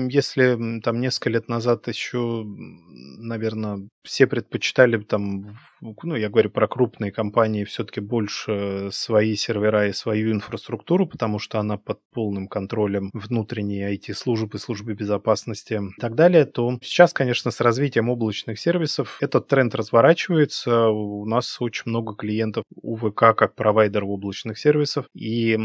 Если там несколько лет назад еще, наверное, все предпочитали там ну, я говорю про крупные компании, все-таки больше свои сервера и свою инфраструктуру, потому что она под полным контролем внутренней IT-службы, службы безопасности и так далее, то сейчас, конечно, с развитием облачных сервисов этот тренд разворачивается. У нас очень много клиентов УВК как провайдер облачных сервисов, и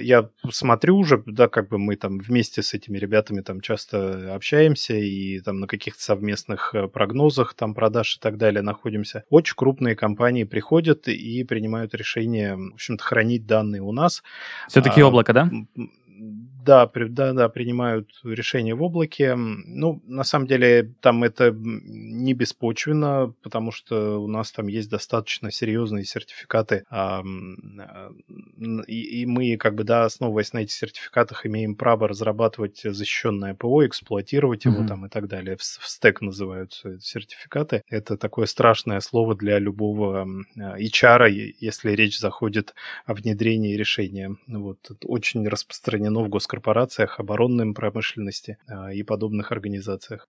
я смотрю уже, да, как бы мы там вместе с этими ребятами там часто общаемся и там на каких-то совместных э, прогнозах там продаж и так далее находимся. Очень крупные компании приходят и принимают решение, в общем-то, хранить данные у нас. Все-таки а, облако, да? Да, да, да, принимают решения в облаке. Ну, на самом деле, там это не беспочвенно, потому что у нас там есть достаточно серьезные сертификаты, а, и, и мы, как бы, да, основываясь на этих сертификатах, имеем право разрабатывать защищенное ПО, эксплуатировать его mm-hmm. там и так далее. В, в стек называются сертификаты. Это такое страшное слово для любого HR, если речь заходит о внедрении решения. Вот, это очень распространено в госкомпаниях госкорпорациях, оборонной промышленности э, и подобных организациях.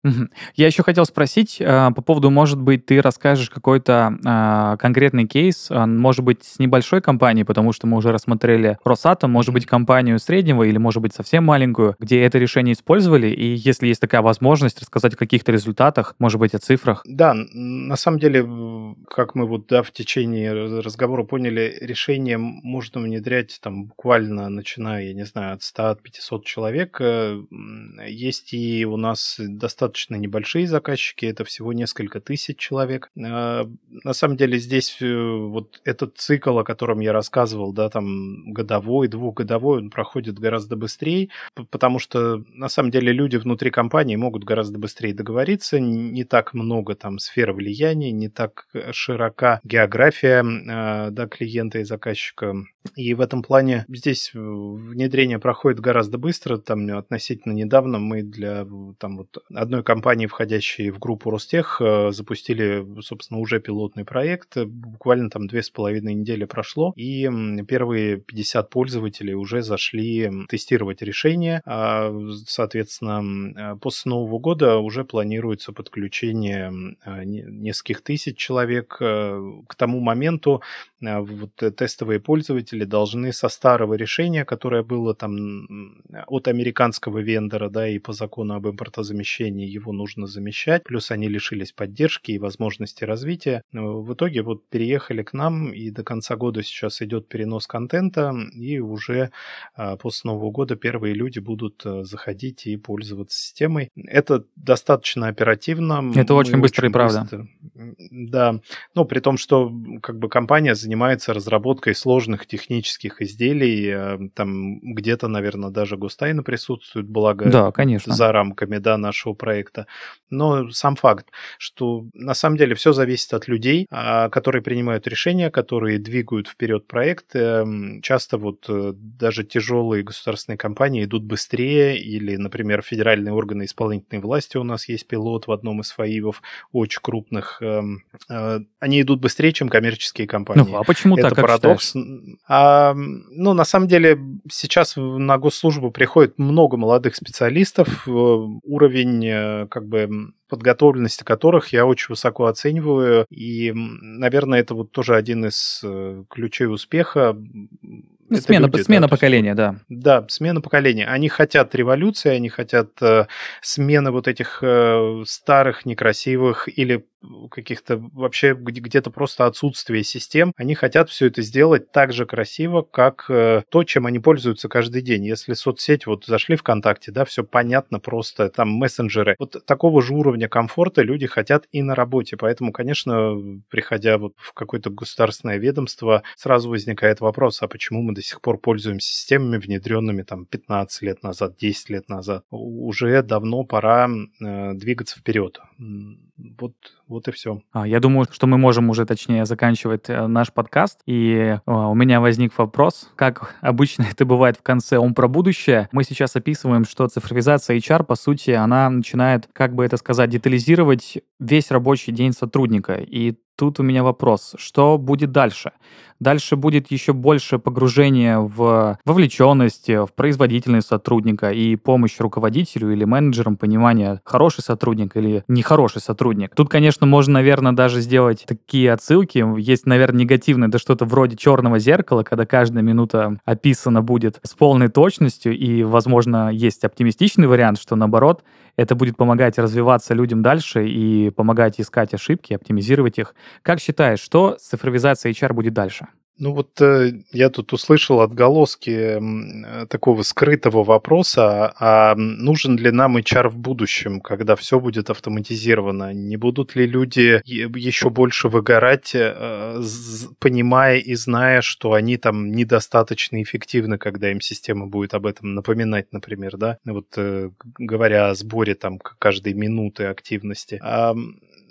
Я еще хотел спросить э, по поводу, может быть, ты расскажешь какой-то э, конкретный кейс, может быть, с небольшой компанией, потому что мы уже рассмотрели Росатом, может быть, компанию среднего или, может быть, совсем маленькую, где это решение использовали, и если есть такая возможность, рассказать о каких-то результатах, может быть, о цифрах. Да, на самом деле, как мы вот да, в течение разговора поняли, решение можно внедрять там буквально начиная, я не знаю, от 100 от 500 человек. Э, есть и у нас достаточно небольшие заказчики, это всего несколько тысяч человек. Э, на самом деле здесь э, вот этот цикл, о котором я рассказывал, да, там годовой, двухгодовой, он проходит гораздо быстрее, потому что на самом деле люди внутри компании могут гораздо быстрее договориться, не так много там сфер влияния, не так широка география да, клиента и заказчика. И в этом плане здесь внедрение проходит гораздо быстро. Там относительно недавно мы для там, вот, одной компании, входящей в группу Ростех, э, запустили, собственно, уже пилотный проект. Буквально там две с половиной недели прошло, и первые 50 пользователей уже зашли тестировать решение. А, соответственно, после Нового года уже планируется подключение э, нескольких тысяч человек. Э, к тому моменту вот тестовые пользователи должны со старого решения, которое было там от американского вендора, да, и по закону об импортозамещении его нужно замещать, плюс они лишились поддержки и возможности развития. В итоге вот переехали к нам, и до конца года сейчас идет перенос контента, и уже а, после Нового года первые люди будут э, заходить и пользоваться системой. Это достаточно оперативно. Это очень быстро и правда. Быстро. Да, ну при том, что как бы компания занимается разработкой сложных технических изделий, э, там где-то, наверное, даже гостайна присутствует, благо да, конечно. за рамками да, нашего проекта. Но сам факт, что на самом деле все зависит от людей, а, которые принимают решения, которые двигают вперед проект. Эм, часто вот э, даже тяжелые государственные компании идут быстрее, или, например, федеральные органы исполнительной власти у нас есть пилот в одном из ФАИВов, очень крупных. Эм, э, они идут быстрее, чем коммерческие компании. Ну, а почему Это так? парадокс. А, ну, на самом деле, сейчас на госслужбу приходит много молодых специалистов, э, уровень э, как бы подготовленности которых я очень высоко оцениваю. И, наверное, это вот тоже один из э, ключей успеха. Ну, смена, люди, смена да, поколения, да. Да, смена поколения. Они хотят революции, они хотят э, смены вот этих э, старых, некрасивых или каких-то вообще где-то просто отсутствие систем. Они хотят все это сделать так же красиво, как э, то, чем они пользуются каждый день. Если соцсеть, вот зашли ВКонтакте, да, все понятно просто, там мессенджеры. Вот такого же уровня комфорта люди хотят и на работе. Поэтому, конечно, приходя вот в какое-то государственное ведомство, сразу возникает вопрос, а почему мы до сих пор пользуемся системами, внедренными там 15 лет назад, 10 лет назад? Уже давно пора э, двигаться вперед. Вот, вот и все. А, я думаю, что мы можем уже точнее заканчивать э, наш подкаст. И а, у меня возник вопрос, как обычно это бывает в конце, он про будущее. Мы сейчас описываем, что цифровизация HR, по сути, она начинает, как бы это сказать, детализировать весь рабочий день сотрудника. И тут у меня вопрос, что будет дальше? Дальше будет еще больше погружения в вовлеченность, в производительность сотрудника и помощь руководителю или менеджерам понимания, хороший сотрудник или нехороший сотрудник. Тут, конечно, можно, наверное, даже сделать такие отсылки. Есть, наверное, негативное, да что-то вроде черного зеркала, когда каждая минута описана будет с полной точностью, и, возможно, есть оптимистичный вариант, что наоборот, это будет помогать развиваться людям дальше и помогать искать ошибки, оптимизировать их. Как считаешь, что с цифровизацией HR будет дальше? Ну вот э, я тут услышал отголоски э, такого скрытого вопроса, а нужен ли нам HR в будущем, когда все будет автоматизировано? Не будут ли люди еще больше выгорать, э, понимая и зная, что они там недостаточно эффективны, когда им система будет об этом напоминать, например, да? Вот говоря о сборе там каждой минуты активности.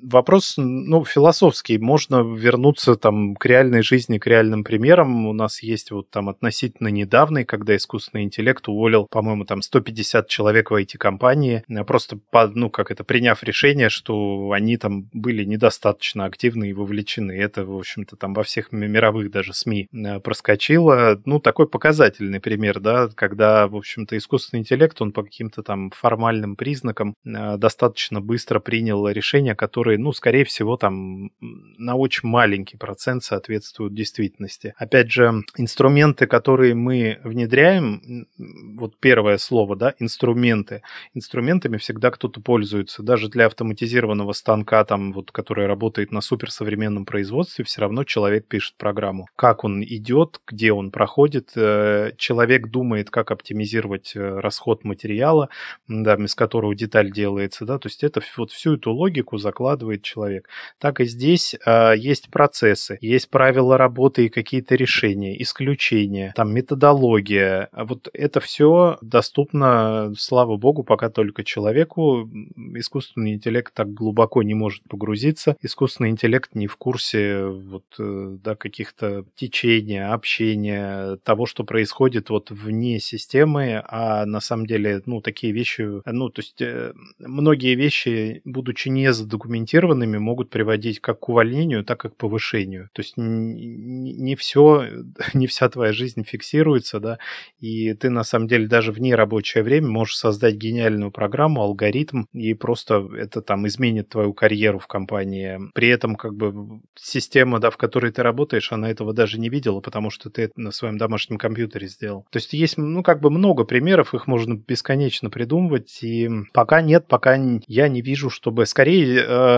Вопрос, ну, философский. Можно вернуться там к реальной жизни, к реальным примерам. У нас есть вот там относительно недавний, когда искусственный интеллект уволил, по-моему, там 150 человек в IT-компании, просто, по, ну, как это, приняв решение, что они там были недостаточно активны и вовлечены. Это, в общем-то, там во всех мировых даже СМИ э, проскочило. Ну, такой показательный пример, да, когда, в общем-то, искусственный интеллект, он по каким-то там формальным признакам э, достаточно быстро принял решения, которые, ну, скорее всего, там на очень маленький процент соответствуют действительности. Опять же, инструменты, которые мы внедряем, вот первое слово, да, инструменты. Инструментами всегда кто-то пользуется. Даже для автоматизированного станка, там, вот, который работает на суперсовременном производстве, все равно человек пишет программу. Как он идет, где он проходит, э, человек думает, как оптимизировать э, расход материала, да, из которого деталь делается, да, то есть это вот всю эту логику закладывает человек. Так и здесь э, есть процессы, есть правила работы и какие-то решения, исключения, там методология. Вот это все доступно, слава богу, пока только человеку. Искусственный интеллект так глубоко не может погрузиться. Искусственный интеллект не в курсе вот, э, да, каких-то течения, общения, того, что происходит вот вне системы, а на самом деле, ну, такие вещи, ну, то есть э, многие вещи, будучи не задокументированными, могут приводить как к увольнению, так и к повышению. То есть не все, (laughs) не вся твоя жизнь фиксируется, да, и ты на самом деле даже в нерабочее время можешь создать гениальную программу, алгоритм, и просто это там изменит твою карьеру в компании. При этом как бы система, да, в которой ты работаешь, она этого даже не видела, потому что ты это на своем домашнем компьютере сделал. То есть есть, ну, как бы много примеров, их можно бесконечно придумывать, и пока нет, пока я не вижу, чтобы скорее э,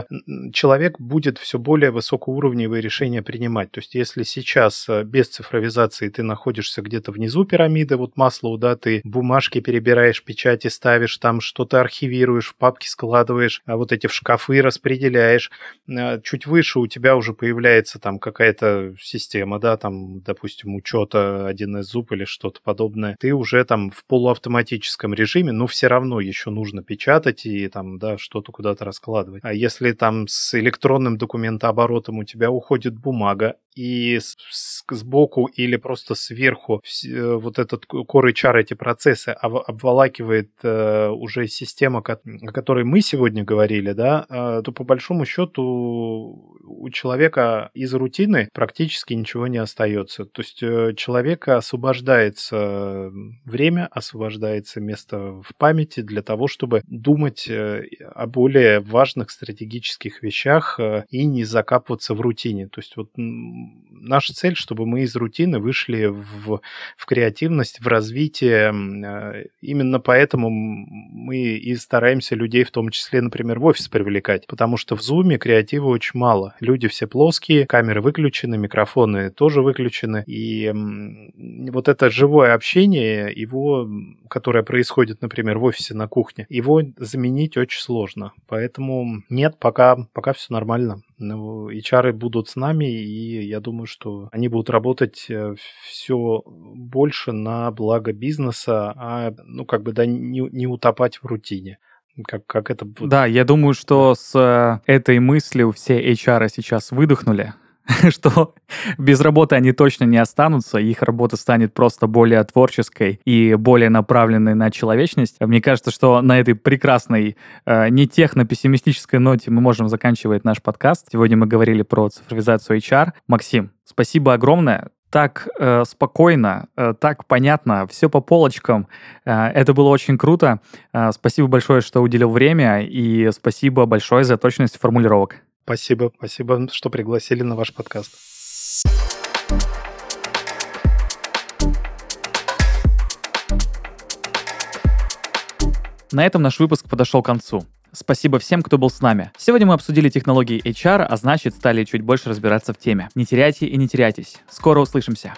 человек будет все более высокоуровневые решения принимать. То есть если сейчас э, без цифровизации ты находишься где-то внизу пирамиды, вот Маслоу, да, ты бумажки перебираешь, печати ставишь, там что-то архивируешь, в папки складываешь, а вот эти в шкафы распределяешь. Э, чуть выше у тебя уже появляется там какая-то система, да, там, допустим, учета 1С зуб или что-то подобное. Ты уже там в полуавтоматическом режиме, но все равно еще нужно печатать и там, да, что-то куда-то раскладывать. А если там с электронным документооборотом у тебя уходит бумага, и сбоку или просто сверху э, вот этот core HR, эти процессы обволакивает э, уже система, о которой мы сегодня говорили, да, э, то по большому счету у человека из рутины практически ничего не остается. То есть человека освобождается время, освобождается место в памяти для того, чтобы думать о более важных стратегических вещах и не закапываться в рутине. То есть вот наша цель, чтобы мы из рутины вышли в, в креативность, в развитие. Э, именно поэтому мы и стараемся людей, в том числе, например, в офис привлекать, потому что в Zoom креатива очень мало. Люди все плоские, камеры выключены, микрофоны тоже выключены, и вот это живое общение, его, которое происходит, например, в офисе на кухне, его заменить очень сложно. Поэтому нет, пока, пока все нормально. Ну, HR будут с нами, и я думаю, что они будут работать э, все больше на благо бизнеса, а, ну, как бы, да, не, не утопать в рутине. Как, как это. Да, я думаю, что с э, этой мыслью все HR сейчас выдохнули, (laughs) что без работы они точно не останутся, их работа станет просто более творческой и более направленной на человечность. Мне кажется, что на этой прекрасной, э, не техно-пессимистической ноте мы можем заканчивать наш подкаст. Сегодня мы говорили про цифровизацию HR. Максим, спасибо огромное так э, спокойно, э, так понятно, все по полочкам. Э, это было очень круто. Э, спасибо большое, что уделил время, и спасибо большое за точность формулировок. Спасибо, спасибо, что пригласили на ваш подкаст. На этом наш выпуск подошел к концу. Спасибо всем, кто был с нами. Сегодня мы обсудили технологии HR, а значит стали чуть больше разбираться в теме. Не теряйте и не теряйтесь. Скоро услышимся.